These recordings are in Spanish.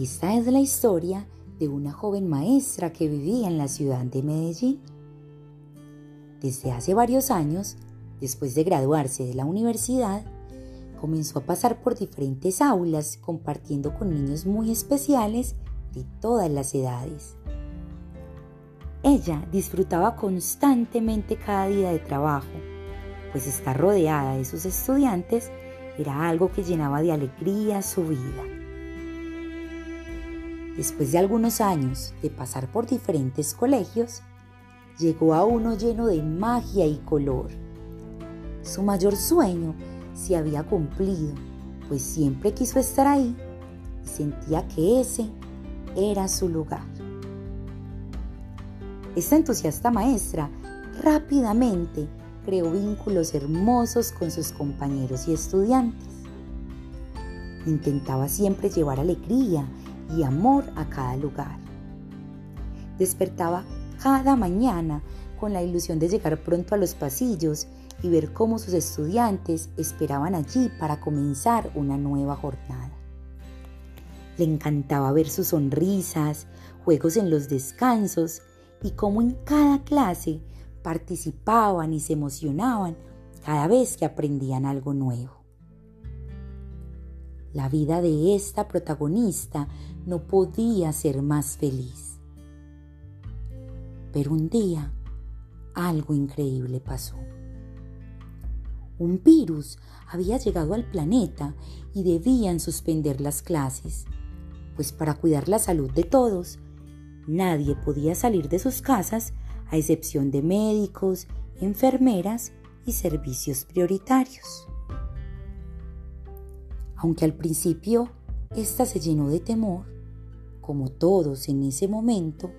Esta es la historia de una joven maestra que vivía en la ciudad de Medellín. Desde hace varios años, después de graduarse de la universidad, comenzó a pasar por diferentes aulas compartiendo con niños muy especiales de todas las edades. Ella disfrutaba constantemente cada día de trabajo, pues estar rodeada de sus estudiantes era algo que llenaba de alegría su vida. Después de algunos años de pasar por diferentes colegios, llegó a uno lleno de magia y color. Su mayor sueño se había cumplido, pues siempre quiso estar ahí y sentía que ese era su lugar. Esta entusiasta maestra rápidamente creó vínculos hermosos con sus compañeros y estudiantes. Intentaba siempre llevar alegría y amor a cada lugar. Despertaba cada mañana con la ilusión de llegar pronto a los pasillos y ver cómo sus estudiantes esperaban allí para comenzar una nueva jornada. Le encantaba ver sus sonrisas, juegos en los descansos y cómo en cada clase participaban y se emocionaban cada vez que aprendían algo nuevo. La vida de esta protagonista no podía ser más feliz. Pero un día algo increíble pasó. Un virus había llegado al planeta y debían suspender las clases, pues para cuidar la salud de todos, nadie podía salir de sus casas a excepción de médicos, enfermeras y servicios prioritarios. Aunque al principio ésta se llenó de temor, como todos en ese momento,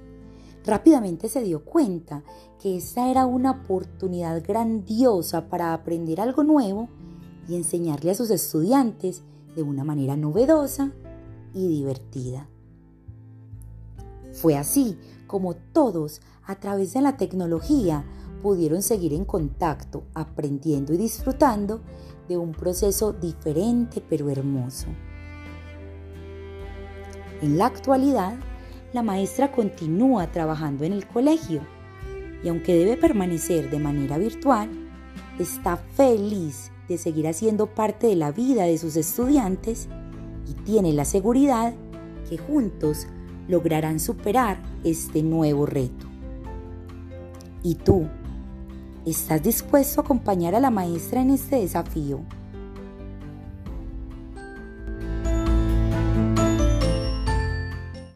rápidamente se dio cuenta que esta era una oportunidad grandiosa para aprender algo nuevo y enseñarle a sus estudiantes de una manera novedosa y divertida. Fue así como todos, a través de la tecnología, pudieron seguir en contacto, aprendiendo y disfrutando de un proceso diferente pero hermoso. En la actualidad, la maestra continúa trabajando en el colegio y aunque debe permanecer de manera virtual, está feliz de seguir haciendo parte de la vida de sus estudiantes y tiene la seguridad que juntos lograrán superar este nuevo reto. ¿Y tú? ¿Estás dispuesto a acompañar a la maestra en este desafío?